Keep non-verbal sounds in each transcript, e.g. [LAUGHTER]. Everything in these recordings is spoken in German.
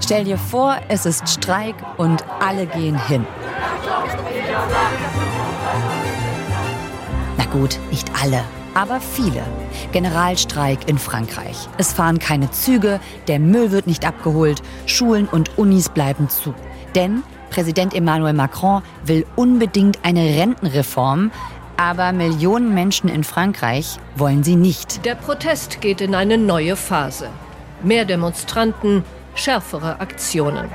Stell dir vor, es ist Streik und alle gehen hin. Na gut, nicht alle, aber viele. Generalstreik in Frankreich. Es fahren keine Züge, der Müll wird nicht abgeholt, Schulen und Unis bleiben zu. Denn Präsident Emmanuel Macron will unbedingt eine Rentenreform, aber Millionen Menschen in Frankreich wollen sie nicht. Der Protest geht in eine neue Phase. Mehr Demonstranten, schärfere Aktionen.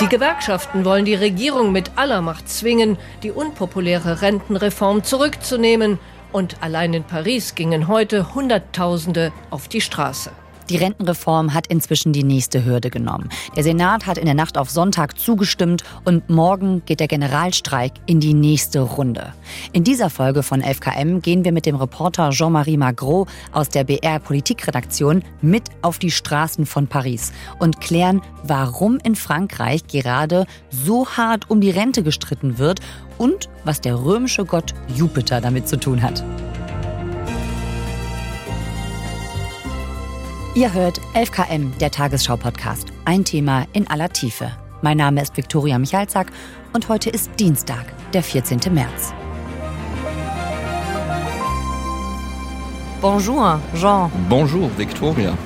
Die Gewerkschaften wollen die Regierung mit aller Macht zwingen, die unpopuläre Rentenreform zurückzunehmen. Und allein in Paris gingen heute Hunderttausende auf die Straße. Die Rentenreform hat inzwischen die nächste Hürde genommen. Der Senat hat in der Nacht auf Sonntag zugestimmt und morgen geht der Generalstreik in die nächste Runde. In dieser Folge von 11KM gehen wir mit dem Reporter Jean-Marie Magro aus der BR Politikredaktion mit auf die Straßen von Paris und klären, warum in Frankreich gerade so hart um die Rente gestritten wird und was der römische Gott Jupiter damit zu tun hat. Ihr hört 11KM, der Tagesschau-Podcast. Ein Thema in aller Tiefe. Mein Name ist Viktoria Michalzack und heute ist Dienstag, der 14. März. Bonjour, Jean. Bonjour, Victoria.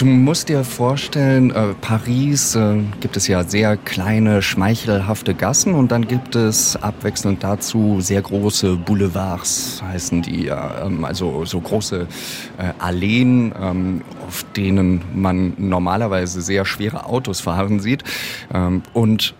Du musst dir vorstellen, äh, Paris äh, gibt es ja sehr kleine, schmeichelhafte Gassen und dann gibt es abwechselnd dazu sehr große Boulevards, heißen die ja. Ähm, also so große äh, Alleen, ähm, auf denen man normalerweise sehr schwere Autos fahren sieht. Ähm, und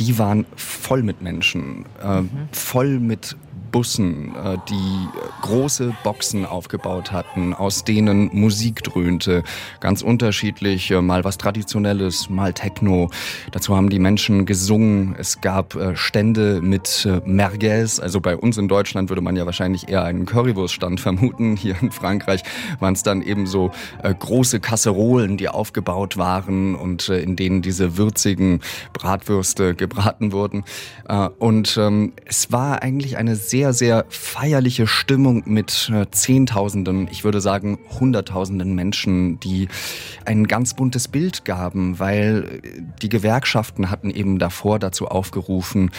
die waren voll mit Menschen, äh, mhm. voll mit Bussen, äh, die große Boxen aufgebaut hatten, aus denen Musik dröhnte. Ganz unterschiedlich, äh, mal was Traditionelles, mal Techno. Dazu haben die Menschen gesungen. Es gab äh, Stände mit Merguez. Also bei uns in Deutschland würde man ja wahrscheinlich eher einen Currywurststand [LAUGHS] vermuten. Hier in Frankreich waren es dann eben so große Kasserolen, die aufgebaut waren und in denen diese würzigen Bratwürste gebraten wurden. Und ähm, es war eigentlich eine sehr sehr, sehr feierliche Stimmung mit äh, Zehntausenden, ich würde sagen Hunderttausenden Menschen, die ein ganz buntes Bild gaben, weil äh, die Gewerkschaften hatten eben davor dazu aufgerufen,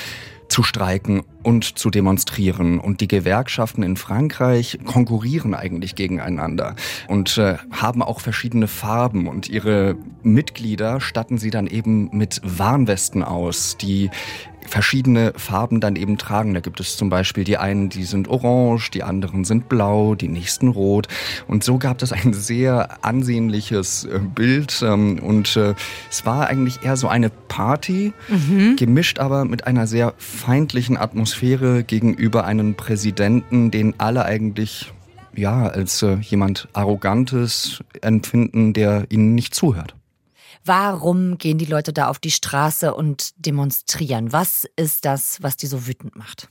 zu streiken und zu demonstrieren. Und die Gewerkschaften in Frankreich konkurrieren eigentlich gegeneinander und äh, haben auch verschiedene Farben. Und ihre Mitglieder statten sie dann eben mit Warnwesten aus, die verschiedene Farben dann eben tragen. Da gibt es zum Beispiel die einen, die sind orange, die anderen sind blau, die nächsten rot. Und so gab es ein sehr ansehnliches äh, Bild. Ähm, und äh, es war eigentlich eher so eine Party, mhm. gemischt aber mit einer sehr feindlichen Atmosphäre gegenüber einem Präsidenten, den alle eigentlich ja als äh, jemand Arrogantes empfinden, der ihnen nicht zuhört. Warum gehen die Leute da auf die Straße und demonstrieren? Was ist das, was die so wütend macht?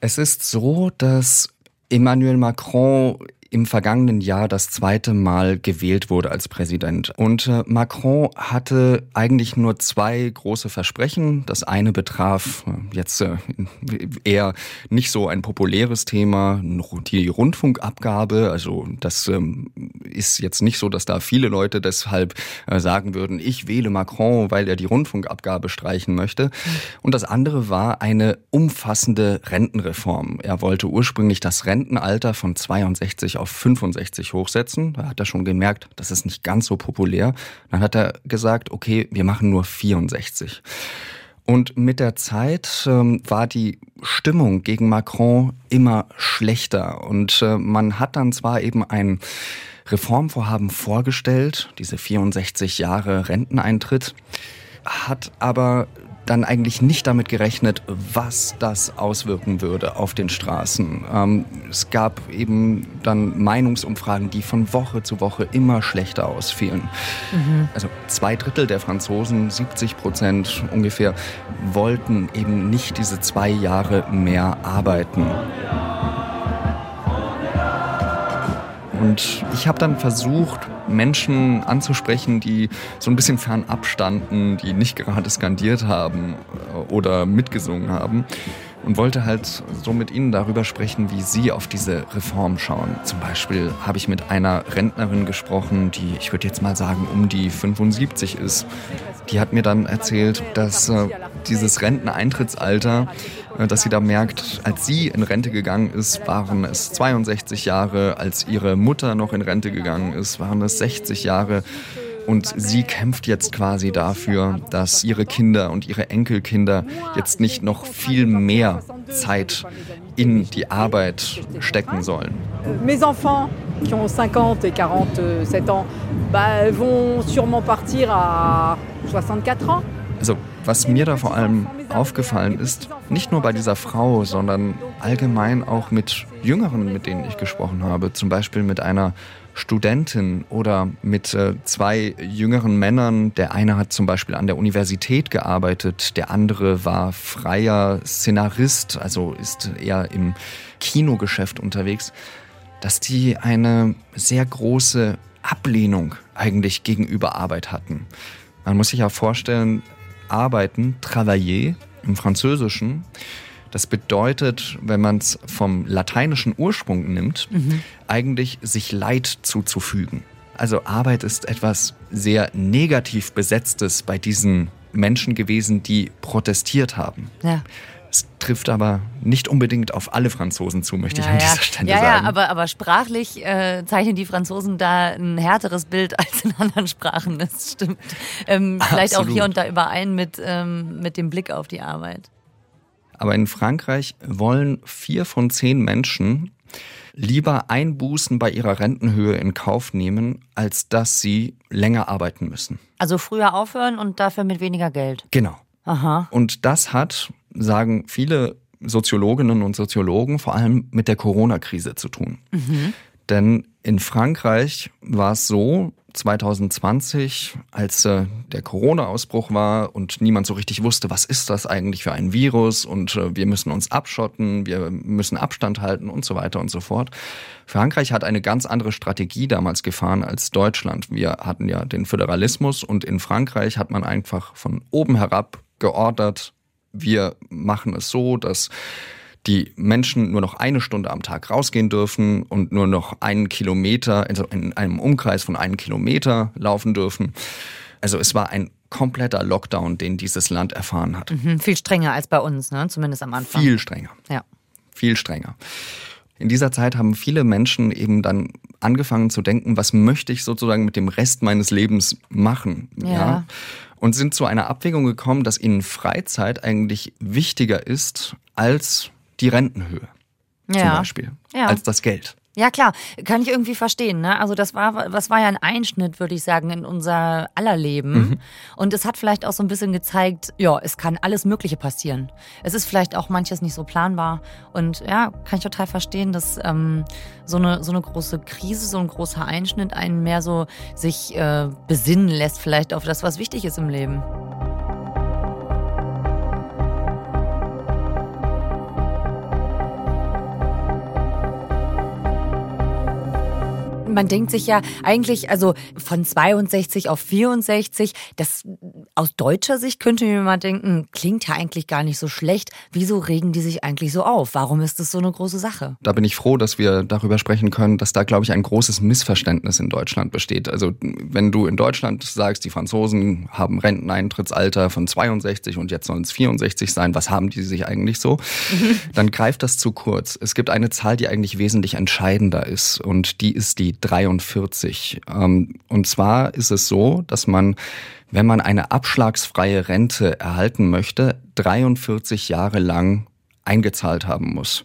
Es ist so, dass Emmanuel Macron im vergangenen Jahr das zweite Mal gewählt wurde als Präsident. Und äh, Macron hatte eigentlich nur zwei große Versprechen. Das eine betraf äh, jetzt äh, eher nicht so ein populäres Thema, die Rundfunkabgabe. Also das ähm, ist jetzt nicht so, dass da viele Leute deshalb sagen würden, ich wähle Macron, weil er die Rundfunkabgabe streichen möchte. Und das andere war eine umfassende Rentenreform. Er wollte ursprünglich das Rentenalter von 62 auf 65 hochsetzen. Da hat er schon gemerkt, das ist nicht ganz so populär. Dann hat er gesagt, okay, wir machen nur 64. Und mit der Zeit ähm, war die Stimmung gegen Macron immer schlechter. Und äh, man hat dann zwar eben ein Reformvorhaben vorgestellt, diese 64 Jahre Renteneintritt, hat aber dann eigentlich nicht damit gerechnet, was das auswirken würde auf den Straßen. Ähm, es gab eben dann Meinungsumfragen, die von Woche zu Woche immer schlechter ausfielen. Mhm. Also zwei Drittel der Franzosen, 70 Prozent ungefähr, wollten eben nicht diese zwei Jahre mehr arbeiten. Und ich habe dann versucht, Menschen anzusprechen, die so ein bisschen fernab standen, die nicht gerade skandiert haben äh, oder mitgesungen haben. und wollte halt so mit Ihnen darüber sprechen, wie Sie auf diese Reform schauen. Zum Beispiel habe ich mit einer Rentnerin gesprochen, die, ich würde jetzt mal sagen, um die 75 ist. Die hat mir dann erzählt, dass äh, dieses Renteneintrittsalter, dass sie da merkt, als sie in Rente gegangen ist, waren es 62 Jahre, als ihre Mutter noch in Rente gegangen ist, waren es 60 Jahre. Und sie kämpft jetzt quasi dafür, dass ihre Kinder und ihre Enkelkinder jetzt nicht noch viel mehr Zeit in die Arbeit stecken sollen. Mes enfants, qui ont 50 et 47 ans, bah, vont sûrement partir à 64 ans. Also, was mir da vor allem aufgefallen ist, nicht nur bei dieser Frau, sondern allgemein auch mit Jüngeren, mit denen ich gesprochen habe, zum Beispiel mit einer Studentin oder mit äh, zwei jüngeren Männern. Der eine hat zum Beispiel an der Universität gearbeitet, der andere war freier Szenarist, also ist eher im Kinogeschäft unterwegs, dass die eine sehr große Ablehnung eigentlich gegenüber Arbeit hatten. Man muss sich ja vorstellen, arbeiten, travailler im Französischen, das bedeutet, wenn man es vom lateinischen Ursprung nimmt, mhm. eigentlich sich Leid zuzufügen. Also Arbeit ist etwas sehr negativ besetztes bei diesen Menschen gewesen, die protestiert haben. Ja. Es trifft aber nicht unbedingt auf alle Franzosen zu, möchte ja, ich an dieser Stelle ja, sagen. Ja, aber, aber sprachlich äh, zeichnen die Franzosen da ein härteres Bild [LAUGHS] als in anderen Sprachen. Das stimmt. Ähm, [LAUGHS] vielleicht auch hier und da überein mit, ähm, mit dem Blick auf die Arbeit. Aber in Frankreich wollen vier von zehn Menschen lieber Einbußen bei ihrer Rentenhöhe in Kauf nehmen, als dass sie länger arbeiten müssen. Also früher aufhören und dafür mit weniger Geld. Genau. Aha. Und das hat, sagen viele Soziologinnen und Soziologen, vor allem mit der Corona-Krise zu tun. Mhm. Denn in Frankreich war es so, 2020, als äh, der Corona-Ausbruch war und niemand so richtig wusste, was ist das eigentlich für ein Virus und äh, wir müssen uns abschotten, wir müssen Abstand halten und so weiter und so fort. Frankreich hat eine ganz andere Strategie damals gefahren als Deutschland. Wir hatten ja den Föderalismus und in Frankreich hat man einfach von oben herab geordert, wir machen es so, dass die Menschen nur noch eine Stunde am Tag rausgehen dürfen und nur noch einen Kilometer, also in einem Umkreis von einem Kilometer laufen dürfen. Also es war ein kompletter Lockdown, den dieses Land erfahren hat. Mhm, viel strenger als bei uns, ne? zumindest am Anfang. Viel strenger. Ja. Viel strenger. In dieser Zeit haben viele Menschen eben dann angefangen zu denken, was möchte ich sozusagen mit dem Rest meines Lebens machen? Ja. ja? Und sind zu einer Abwägung gekommen, dass ihnen Freizeit eigentlich wichtiger ist als die Rentenhöhe ja. zum Beispiel, ja. als das Geld. Ja klar, kann ich irgendwie verstehen. Ne? Also das war, das war ja ein Einschnitt, würde ich sagen, in unser aller Leben. Mhm. Und es hat vielleicht auch so ein bisschen gezeigt, ja, es kann alles Mögliche passieren. Es ist vielleicht auch manches nicht so planbar. Und ja, kann ich total verstehen, dass ähm, so, eine, so eine große Krise, so ein großer Einschnitt einen mehr so sich äh, besinnen lässt, vielleicht auf das, was wichtig ist im Leben. Man denkt sich ja eigentlich, also von 62 auf 64, das aus deutscher Sicht könnte mir mal denken, klingt ja eigentlich gar nicht so schlecht. Wieso regen die sich eigentlich so auf? Warum ist das so eine große Sache? Da bin ich froh, dass wir darüber sprechen können, dass da, glaube ich, ein großes Missverständnis in Deutschland besteht. Also wenn du in Deutschland sagst, die Franzosen haben Renteneintrittsalter von 62 und jetzt sollen es 64 sein, was haben die sich eigentlich so? [LAUGHS] Dann greift das zu kurz. Es gibt eine Zahl, die eigentlich wesentlich entscheidender ist und die ist die 43. Ähm, und zwar ist es so, dass man, wenn man eine abschlagsfreie Rente erhalten möchte, 43 Jahre lang eingezahlt haben muss.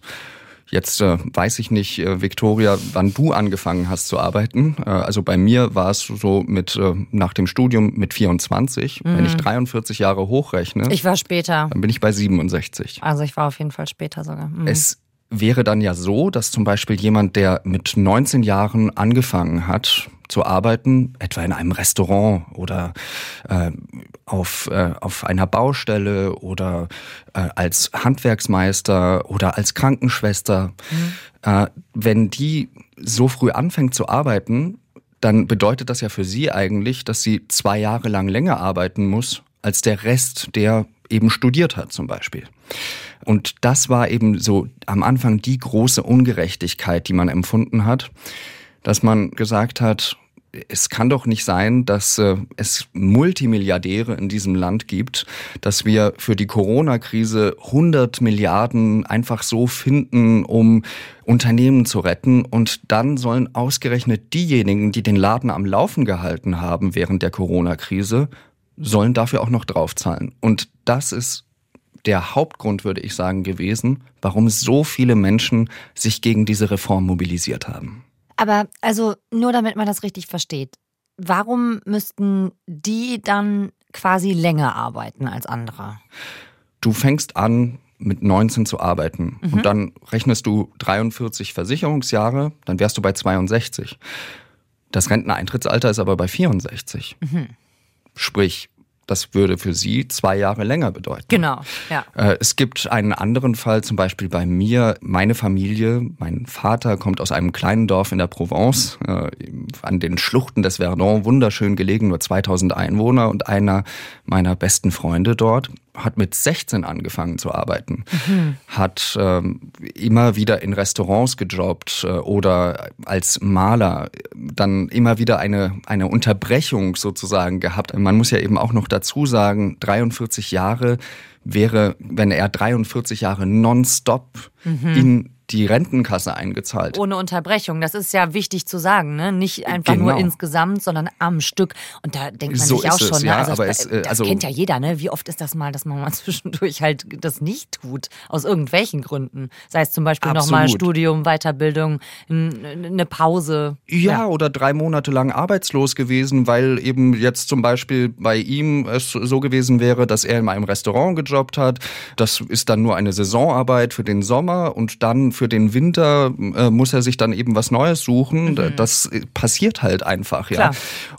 Jetzt äh, weiß ich nicht, äh, Victoria, wann du angefangen hast zu arbeiten. Äh, also bei mir war es so mit äh, nach dem Studium mit 24. Mhm. Wenn ich 43 Jahre hochrechne, ich war später. Dann bin ich bei 67. Also ich war auf jeden Fall später sogar. Mhm. Es wäre dann ja so, dass zum Beispiel jemand, der mit 19 Jahren angefangen hat zu arbeiten, etwa in einem Restaurant oder äh, auf, äh, auf einer Baustelle oder äh, als Handwerksmeister oder als Krankenschwester, mhm. äh, wenn die so früh anfängt zu arbeiten, dann bedeutet das ja für sie eigentlich, dass sie zwei Jahre lang länger arbeiten muss als der Rest, der eben studiert hat zum Beispiel. Und das war eben so am Anfang die große Ungerechtigkeit, die man empfunden hat, dass man gesagt hat, es kann doch nicht sein, dass äh, es Multimilliardäre in diesem Land gibt, dass wir für die Corona-Krise 100 Milliarden einfach so finden, um Unternehmen zu retten. Und dann sollen ausgerechnet diejenigen, die den Laden am Laufen gehalten haben während der Corona-Krise, sollen dafür auch noch draufzahlen. Und das ist der Hauptgrund, würde ich sagen, gewesen, warum so viele Menschen sich gegen diese Reform mobilisiert haben. Aber also nur damit man das richtig versteht, warum müssten die dann quasi länger arbeiten als andere? Du fängst an, mit 19 zu arbeiten mhm. und dann rechnest du 43 Versicherungsjahre, dann wärst du bei 62. Das Renteneintrittsalter ist aber bei 64. Mhm. Sprich, das würde für sie zwei Jahre länger bedeuten. Genau, ja. Äh, es gibt einen anderen Fall, zum Beispiel bei mir. Meine Familie, mein Vater kommt aus einem kleinen Dorf in der Provence, äh, an den Schluchten des Verdun, wunderschön gelegen, nur 2000 Einwohner. Und einer meiner besten Freunde dort hat mit 16 angefangen zu arbeiten, mhm. hat ähm, immer wieder in Restaurants gejobbt äh, oder als Maler, dann immer wieder eine, eine Unterbrechung sozusagen gehabt. Man muss ja eben auch noch dazu sagen, 43 Jahre wäre, wenn er 43 Jahre nonstop mhm. in die Rentenkasse eingezahlt. Ohne Unterbrechung. Das ist ja wichtig zu sagen, ne? Nicht einfach genau. nur insgesamt, sondern am Stück. Und da denkt man so sich auch es, schon, ne? Ja, also aber das, es, äh, das also kennt ja jeder, ne? Wie oft ist das mal, dass man mal [LAUGHS] zwischendurch halt das nicht tut, aus irgendwelchen Gründen. Sei es zum Beispiel nochmal Studium, Weiterbildung, eine Pause. Ja, ja, oder drei Monate lang arbeitslos gewesen, weil eben jetzt zum Beispiel bei ihm es so gewesen wäre, dass er in einem Restaurant gejobbt hat. Das ist dann nur eine Saisonarbeit für den Sommer und dann für den Winter äh, muss er sich dann eben was Neues suchen. Mhm. Das passiert halt einfach, ja. Klar.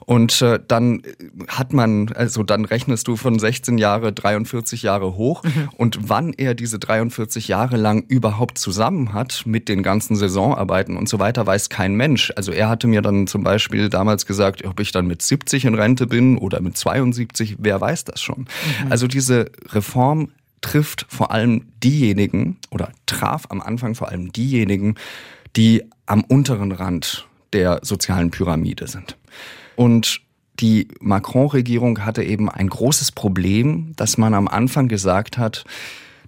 Und äh, dann hat man, also dann rechnest du von 16 Jahre 43 Jahre hoch mhm. und wann er diese 43 Jahre lang überhaupt zusammen hat mit den ganzen Saisonarbeiten und so weiter, weiß kein Mensch. Also er hatte mir dann zum Beispiel damals gesagt, ob ich dann mit 70 in Rente bin oder mit 72, wer weiß das schon. Mhm. Also diese Reform trifft vor allem diejenigen oder traf am Anfang vor allem diejenigen, die am unteren Rand der sozialen Pyramide sind. Und die Macron-Regierung hatte eben ein großes Problem, dass man am Anfang gesagt hat,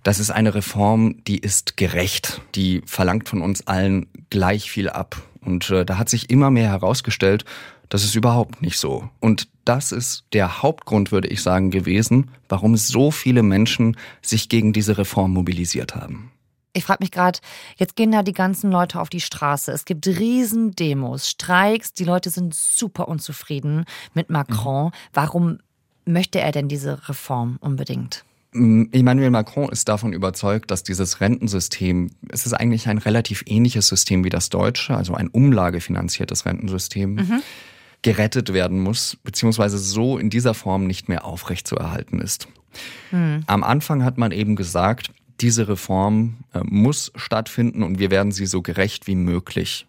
das ist eine Reform, die ist gerecht, die verlangt von uns allen gleich viel ab. Und äh, da hat sich immer mehr herausgestellt, das ist überhaupt nicht so. Und das ist der Hauptgrund, würde ich sagen, gewesen, warum so viele Menschen sich gegen diese Reform mobilisiert haben. Ich frage mich gerade, jetzt gehen da die ganzen Leute auf die Straße. Es gibt Riesendemos, Streiks, die Leute sind super unzufrieden mit Macron. Mhm. Warum möchte er denn diese Reform unbedingt? Mm, Emmanuel Macron ist davon überzeugt, dass dieses Rentensystem, es ist eigentlich ein relativ ähnliches System wie das deutsche, also ein umlagefinanziertes Rentensystem. Mhm gerettet werden muss, beziehungsweise so in dieser Form nicht mehr aufrechtzuerhalten ist. Hm. Am Anfang hat man eben gesagt, diese Reform äh, muss stattfinden und wir werden sie so gerecht wie möglich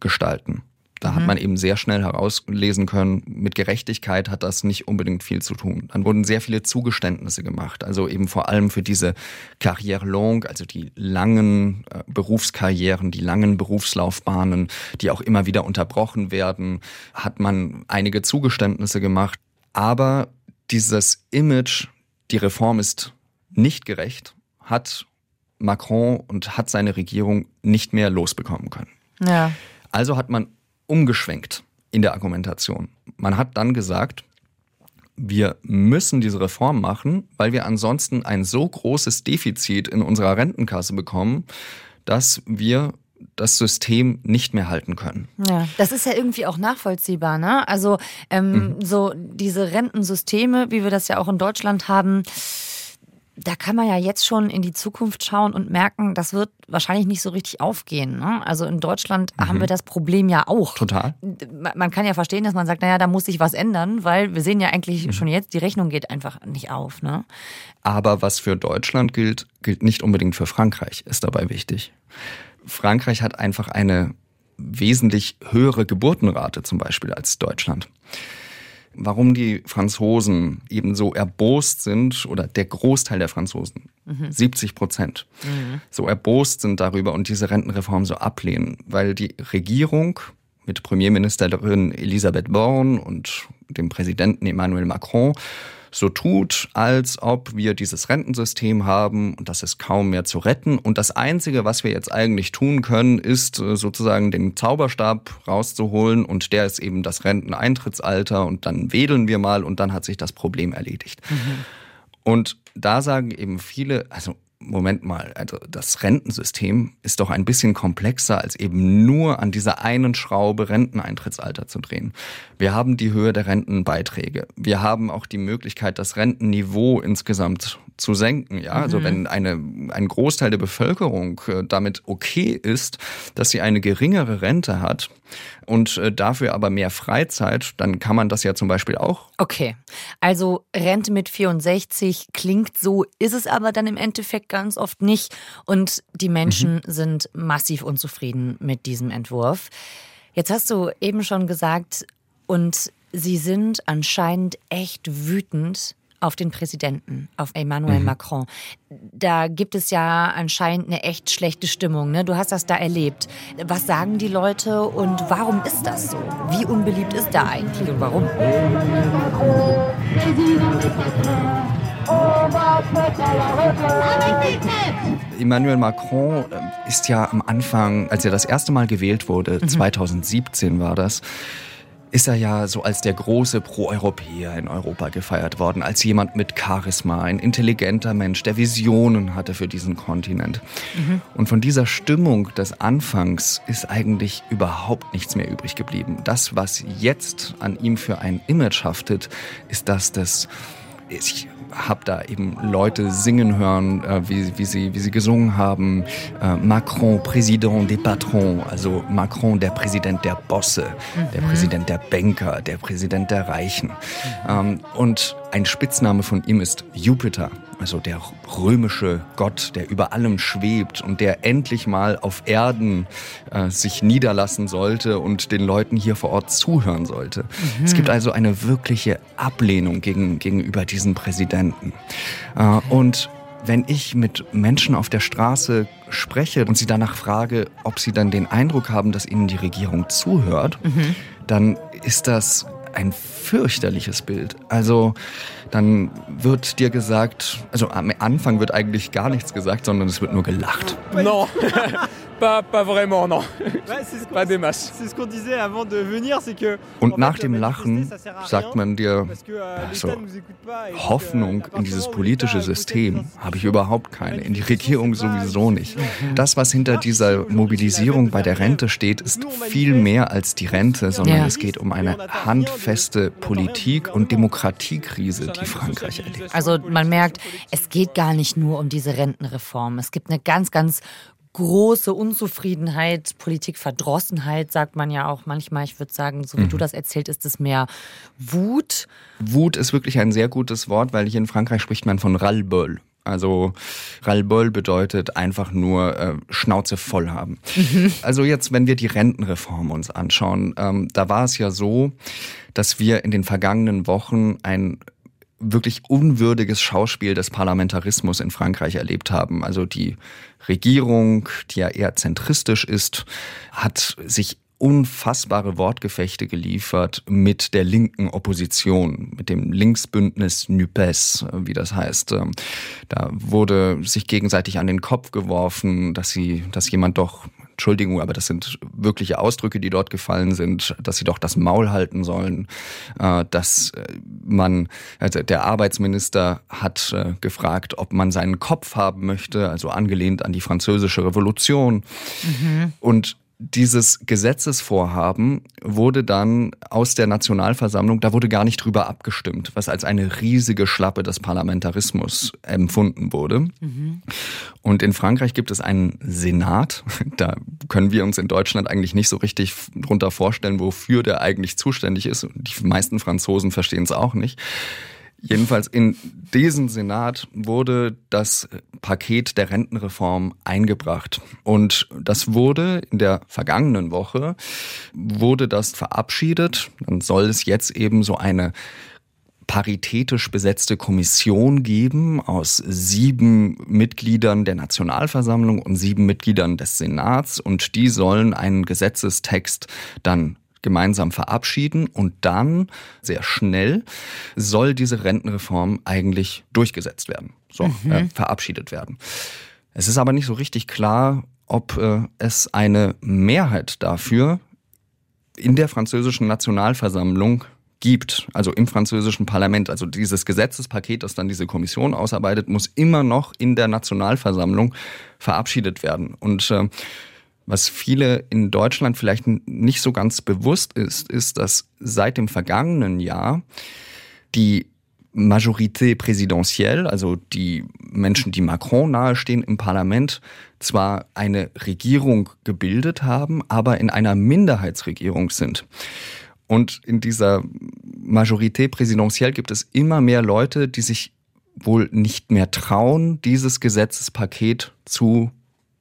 gestalten. Da mhm. hat man eben sehr schnell herauslesen können, mit Gerechtigkeit hat das nicht unbedingt viel zu tun. Dann wurden sehr viele Zugeständnisse gemacht, also eben vor allem für diese Carrière longue, also die langen äh, Berufskarrieren, die langen Berufslaufbahnen, die auch immer wieder unterbrochen werden, hat man einige Zugeständnisse gemacht. Aber dieses Image, die Reform ist nicht gerecht, hat Macron und hat seine Regierung nicht mehr losbekommen können. Ja. Also hat man umgeschwenkt in der Argumentation. Man hat dann gesagt, wir müssen diese Reform machen, weil wir ansonsten ein so großes Defizit in unserer Rentenkasse bekommen, dass wir das System nicht mehr halten können. Ja, das ist ja irgendwie auch nachvollziehbar, ne? Also ähm, mhm. so diese Rentensysteme, wie wir das ja auch in Deutschland haben, da kann man ja jetzt schon in die Zukunft schauen und merken, das wird wahrscheinlich nicht so richtig aufgehen. Ne? Also in Deutschland mhm. haben wir das Problem ja auch. Total. Man kann ja verstehen, dass man sagt, naja, da muss sich was ändern, weil wir sehen ja eigentlich mhm. schon jetzt, die Rechnung geht einfach nicht auf. Ne? Aber was für Deutschland gilt, gilt nicht unbedingt für Frankreich, ist dabei wichtig. Frankreich hat einfach eine wesentlich höhere Geburtenrate zum Beispiel als Deutschland. Warum die Franzosen eben so erbost sind, oder der Großteil der Franzosen, mhm. 70 Prozent, mhm. so erbost sind darüber und diese Rentenreform so ablehnen, weil die Regierung mit Premierministerin Elisabeth Born und dem Präsidenten Emmanuel Macron so tut, als ob wir dieses Rentensystem haben und das ist kaum mehr zu retten. Und das Einzige, was wir jetzt eigentlich tun können, ist äh, sozusagen den Zauberstab rauszuholen und der ist eben das Renteneintrittsalter und dann wedeln wir mal und dann hat sich das Problem erledigt. Mhm. Und da sagen eben viele, also Moment mal, also das Rentensystem ist doch ein bisschen komplexer, als eben nur an dieser einen Schraube Renteneintrittsalter zu drehen. Wir haben die Höhe der Rentenbeiträge. Wir haben auch die Möglichkeit, das Rentenniveau insgesamt zu senken. Ja, also mhm. wenn eine, ein Großteil der Bevölkerung äh, damit okay ist, dass sie eine geringere Rente hat und äh, dafür aber mehr Freizeit, dann kann man das ja zum Beispiel auch. Okay, also Rente mit 64 klingt so, ist es aber dann im Endeffekt ganz oft nicht. Und die Menschen mhm. sind massiv unzufrieden mit diesem Entwurf. Jetzt hast du eben schon gesagt, und sie sind anscheinend echt wütend auf den Präsidenten, auf Emmanuel mhm. Macron. Da gibt es ja anscheinend eine echt schlechte Stimmung. Ne? Du hast das da erlebt. Was sagen die Leute und warum ist das so? Wie unbeliebt ist da eigentlich und warum? Emmanuel Macron äh, ist ja am Anfang, als er das erste Mal gewählt wurde, mhm. 2017 war das, ist er ja so als der große Pro-Europäer in Europa gefeiert worden, als jemand mit Charisma, ein intelligenter Mensch, der Visionen hatte für diesen Kontinent. Mhm. Und von dieser Stimmung des Anfangs ist eigentlich überhaupt nichts mehr übrig geblieben. Das, was jetzt an ihm für ein Image haftet, ist das des ich habe da eben Leute singen hören, äh, wie, wie, sie, wie sie gesungen haben. Äh, Macron, Président des Patrons, also Macron, der Präsident der Bosse, mhm. der Präsident der Banker, der Präsident der Reichen. Mhm. Ähm, und ein Spitzname von ihm ist Jupiter, also der römische Gott, der über allem schwebt und der endlich mal auf Erden äh, sich niederlassen sollte und den Leuten hier vor Ort zuhören sollte. Mhm. Es gibt also eine wirkliche Ablehnung gegen, gegenüber diesen Präsidenten. Äh, und wenn ich mit Menschen auf der Straße spreche und sie danach frage, ob sie dann den Eindruck haben, dass ihnen die Regierung zuhört, mhm. dann ist das ein fürchterliches Bild. Also dann wird dir gesagt, also am Anfang wird eigentlich gar nichts gesagt, sondern es wird nur gelacht. No. [LAUGHS] Pas, pas vraiment, non. [LAUGHS] pas des masses. Und nach dem Lachen sagt man dir, also, Hoffnung in dieses politische System habe ich überhaupt keine, in die Regierung sowieso nicht. Das, was hinter dieser Mobilisierung bei der Rente steht, ist viel mehr als die Rente, sondern ja. es geht um eine handfeste Politik- und Demokratiekrise, die Frankreich erlebt. Also man merkt, es geht gar nicht nur um diese Rentenreform. Es gibt eine ganz, ganz große Unzufriedenheit, Politikverdrossenheit, sagt man ja auch manchmal. Ich würde sagen, so wie mhm. du das erzählt, ist es mehr Wut. Wut ist wirklich ein sehr gutes Wort, weil hier in Frankreich spricht man von Ras-le-bol. Also Ras-le-bol bedeutet einfach nur äh, Schnauze voll haben. Mhm. Also jetzt, wenn wir die Rentenreform uns anschauen, ähm, da war es ja so, dass wir in den vergangenen Wochen ein wirklich unwürdiges Schauspiel des Parlamentarismus in Frankreich erlebt haben. Also die Regierung, die ja eher zentristisch ist, hat sich unfassbare Wortgefechte geliefert mit der linken Opposition, mit dem Linksbündnis NUPES, wie das heißt. Ähm, da wurde sich gegenseitig an den Kopf geworfen, dass sie, dass jemand doch Entschuldigung, aber das sind wirkliche Ausdrücke, die dort gefallen sind, dass sie doch das Maul halten sollen, äh, dass äh, man, also der Arbeitsminister hat äh, gefragt, ob man seinen Kopf haben möchte, also angelehnt an die französische Revolution. Mhm. Und dieses Gesetzesvorhaben wurde dann aus der Nationalversammlung, da wurde gar nicht drüber abgestimmt, was als eine riesige Schlappe des Parlamentarismus empfunden wurde. Mhm. Und in Frankreich gibt es einen Senat. [LAUGHS] Da können wir uns in Deutschland eigentlich nicht so richtig drunter vorstellen, wofür der eigentlich zuständig ist. Die meisten Franzosen verstehen es auch nicht. Jedenfalls in diesen Senat wurde das Paket der Rentenreform eingebracht. Und das wurde in der vergangenen Woche, wurde das verabschiedet. Dann soll es jetzt eben so eine paritätisch besetzte Kommission geben aus sieben Mitgliedern der Nationalversammlung und sieben Mitgliedern des Senats und die sollen einen Gesetzestext dann gemeinsam verabschieden und dann sehr schnell soll diese Rentenreform eigentlich durchgesetzt werden, so mhm. äh, verabschiedet werden. Es ist aber nicht so richtig klar, ob äh, es eine Mehrheit dafür in der französischen Nationalversammlung gibt, also im französischen Parlament, also dieses Gesetzespaket, das dann diese Kommission ausarbeitet, muss immer noch in der Nationalversammlung verabschiedet werden. Und äh, was viele in Deutschland vielleicht nicht so ganz bewusst ist, ist, dass seit dem vergangenen Jahr die Majorité présidentielle, also die Menschen, die Macron nahestehen im Parlament, zwar eine Regierung gebildet haben, aber in einer Minderheitsregierung sind. Und in dieser Majorité présidentielle gibt es immer mehr Leute, die sich wohl nicht mehr trauen, dieses Gesetzespaket zu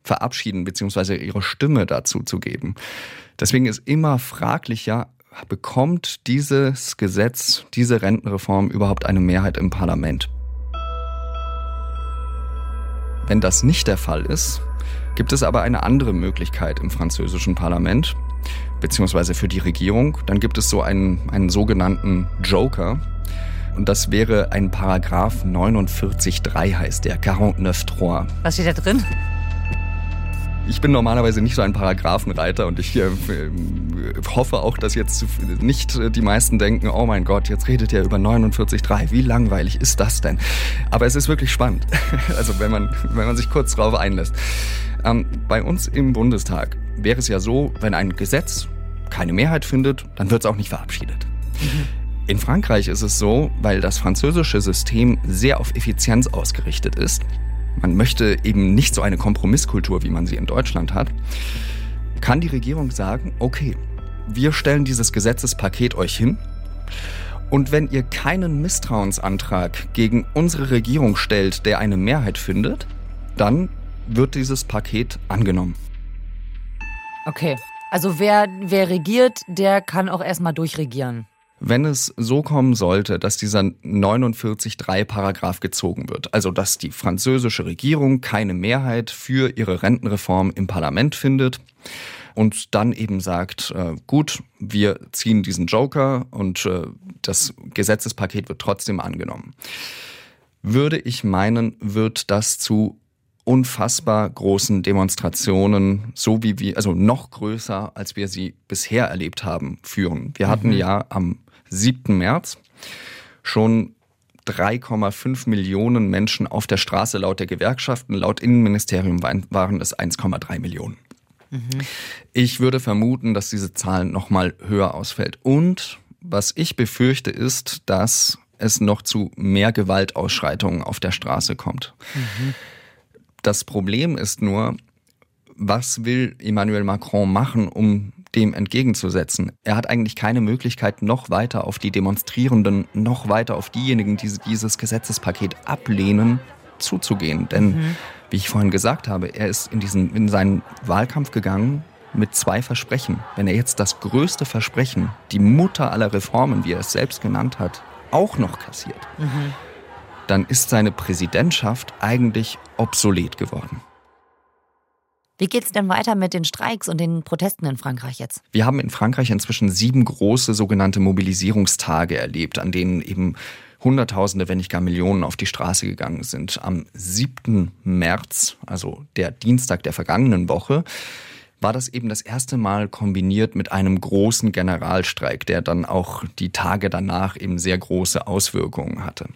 verabschieden, beziehungsweise ihre Stimme dazu zu geben. Deswegen ist immer fraglicher, bekommt dieses Gesetz, diese Rentenreform überhaupt eine Mehrheit im Parlament? Wenn das nicht der Fall ist, gibt es aber eine andere Möglichkeit im französischen Parlament, beziehungsweise für die Regierung. Dann gibt es so einen, einen sogenannten Joker. Und das wäre ein Paragraph 49.3 heißt der, 49.3. Was steht da drin? Ich bin normalerweise nicht so ein Paragraphenreiter und ich äh, hoffe auch, dass jetzt nicht die meisten denken, oh mein Gott, jetzt redet ihr über 49.3. Wie langweilig ist das denn? Aber es ist wirklich spannend. [LAUGHS] Also wenn man, wenn man sich kurz drauf einlässt. Ähm, bei uns im Bundestag wäre es ja so, wenn ein Gesetz keine Mehrheit findet, dann wird es auch nicht verabschiedet. Mhm. In Frankreich ist es so, weil das französische System sehr auf Effizienz ausgerichtet ist, man möchte eben nicht so eine Kompromisskultur, wie man sie in Deutschland hat, kann die Regierung sagen, okay, wir stellen dieses Gesetzespaket euch hin und wenn ihr keinen Misstrauensantrag gegen unsere Regierung stellt, der eine Mehrheit findet, dann wird dieses Paket angenommen. Okay, also wer, wer regiert, der kann auch erstmal durchregieren. Wenn es so kommen sollte, dass dieser 49.3 Paragraph gezogen wird, also dass die französische Regierung keine Mehrheit für ihre Rentenreform im Parlament findet und dann eben sagt, äh, gut, wir ziehen diesen Joker und äh, das Gesetzespaket wird trotzdem angenommen. Würde ich meinen, wird das zu unfassbar großen Demonstrationen, so wie wir, also noch größer, als wir sie bisher erlebt haben, führen. Wir hatten mhm. ja am 7. März schon 3,5 Millionen Menschen auf der Straße laut der Gewerkschaften. Laut Innenministerium waren es 1,3 Millionen. Mhm. Ich würde vermuten, dass diese Zahl noch mal höher ausfällt. Und was ich befürchte, ist, dass es noch zu mehr Gewaltausschreitungen auf der Straße kommt. Mhm. Das Problem ist nur, was will Emmanuel Macron machen, um dem entgegenzusetzen. Er hat eigentlich keine Möglichkeit, noch weiter auf die Demonstrierenden, noch weiter auf diejenigen, die dieses Gesetzespaket ablehnen, zuzugehen. Denn, mhm. wie ich vorhin gesagt habe, er ist in, diesen, in seinen Wahlkampf gegangen mit zwei Versprechen. Wenn er jetzt das größte Versprechen, die Mutter aller Reformen, wie er es selbst genannt hat, auch noch kassiert, mhm. dann ist seine Präsidentschaft eigentlich obsolet geworden. Wie geht es denn weiter mit den Streiks und den Protesten in Frankreich jetzt? Wir haben in Frankreich inzwischen sieben große sogenannte Mobilisierungstage erlebt, an denen eben Hunderttausende, wenn nicht gar Millionen auf die Straße gegangen sind. Am 7. März, also der Dienstag der vergangenen Woche, war das eben das erste Mal kombiniert mit einem großen Generalstreik, der dann auch die Tage danach eben sehr große Auswirkungen hatte.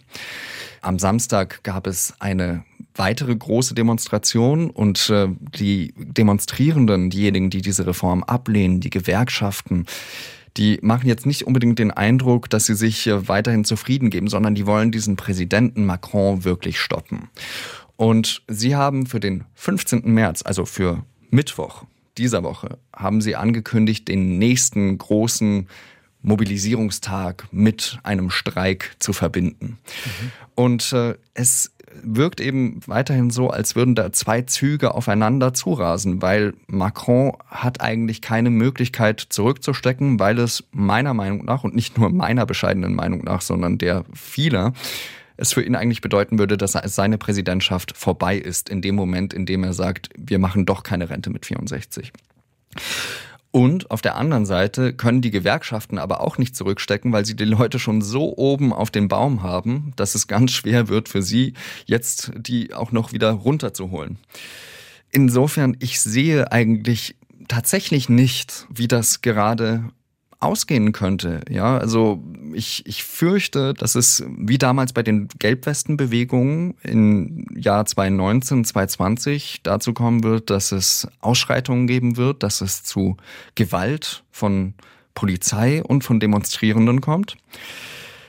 Am Samstag gab es eine weitere große Demonstration und äh, die Demonstrierenden, diejenigen, die diese Reform ablehnen, die Gewerkschaften, die machen jetzt nicht unbedingt den Eindruck, dass sie sich äh, weiterhin zufrieden geben, sondern die wollen diesen Präsidenten Macron wirklich stoppen. Und sie haben für den 15. März, also für Mittwoch dieser Woche, haben sie angekündigt, den nächsten großen Mobilisierungstag mit einem Streik zu verbinden. Mhm. Und äh, es wirkt eben weiterhin so, als würden da zwei Züge aufeinander zurasen, weil Macron hat eigentlich keine Möglichkeit zurückzustecken, weil es meiner Meinung nach und nicht nur meiner bescheidenen Meinung nach, sondern der vieler, es für ihn eigentlich bedeuten würde, dass seine Präsidentschaft vorbei ist in dem Moment, in dem er sagt, wir machen doch keine Rente mit 64. Und auf der anderen Seite können die Gewerkschaften aber auch nicht zurückstecken, weil sie die Leute schon so oben auf den Baum haben, dass es ganz schwer wird für sie, jetzt die auch noch wieder runterzuholen. Insofern, ich sehe eigentlich tatsächlich nicht, wie das gerade ausgehen könnte. Ja, also ich, ich fürchte, dass es wie damals bei den Gelbwestenbewegungen im Jahr 2019, 2020 dazu kommen wird, dass es Ausschreitungen geben wird, dass es zu Gewalt von Polizei und von Demonstrierenden kommt.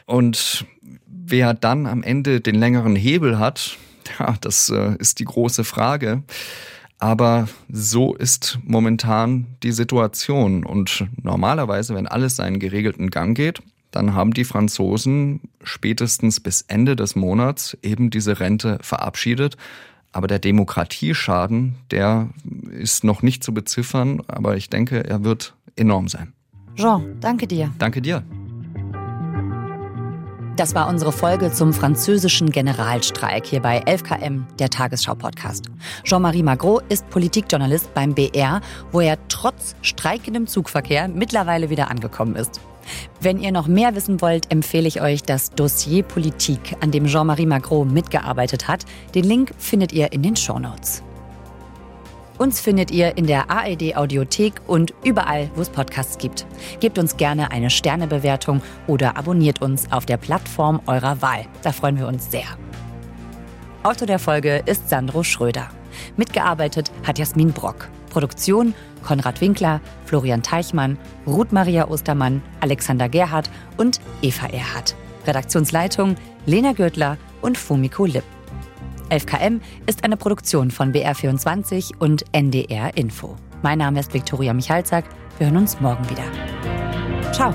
Und wer dann am Ende den längeren Hebel hat, [LAUGHS] ja, das äh, ist die große Frage. Aber so ist momentan die Situation. Und normalerweise, wenn alles seinen geregelten Gang geht, dann haben die Franzosen spätestens bis Ende des Monats eben diese Rente verabschiedet. Aber der Demokratieschaden, der ist noch nicht zu beziffern, aber ich denke, er wird enorm sein. Jean, danke dir. Danke dir. Das war unsere Folge zum französischen Generalstreik hier bei 11KM, der Tagesschau-Podcast. Jean-Marie Magro ist Politikjournalist beim BR, wo er trotz streikendem Zugverkehr mittlerweile wieder angekommen ist. Wenn ihr noch mehr wissen wollt, empfehle ich euch das Dossier Politik, an dem Jean-Marie Magro mitgearbeitet hat. Den Link findet ihr in den Shownotes. Uns findet ihr in der ARD Audiothek und überall, wo es Podcasts gibt. Gebt uns gerne eine Sternebewertung oder abonniert uns auf der Plattform eurer Wahl. Da freuen wir uns sehr. Autor der Folge ist Sandro Schröder. Mitgearbeitet hat Jasmin Brock. Produktion Konrad Winkler, Florian Teichmann, Ruth Maria Ostermann, Alexander Gerhardt und Eva Erhardt. Redaktionsleitung Lena Gürtler und Fumiko Lipp. 11KM ist eine Produktion von BR24 und NDR Info. Mein Name ist Viktoria Michalzack. Wir hören uns morgen wieder. Ciao.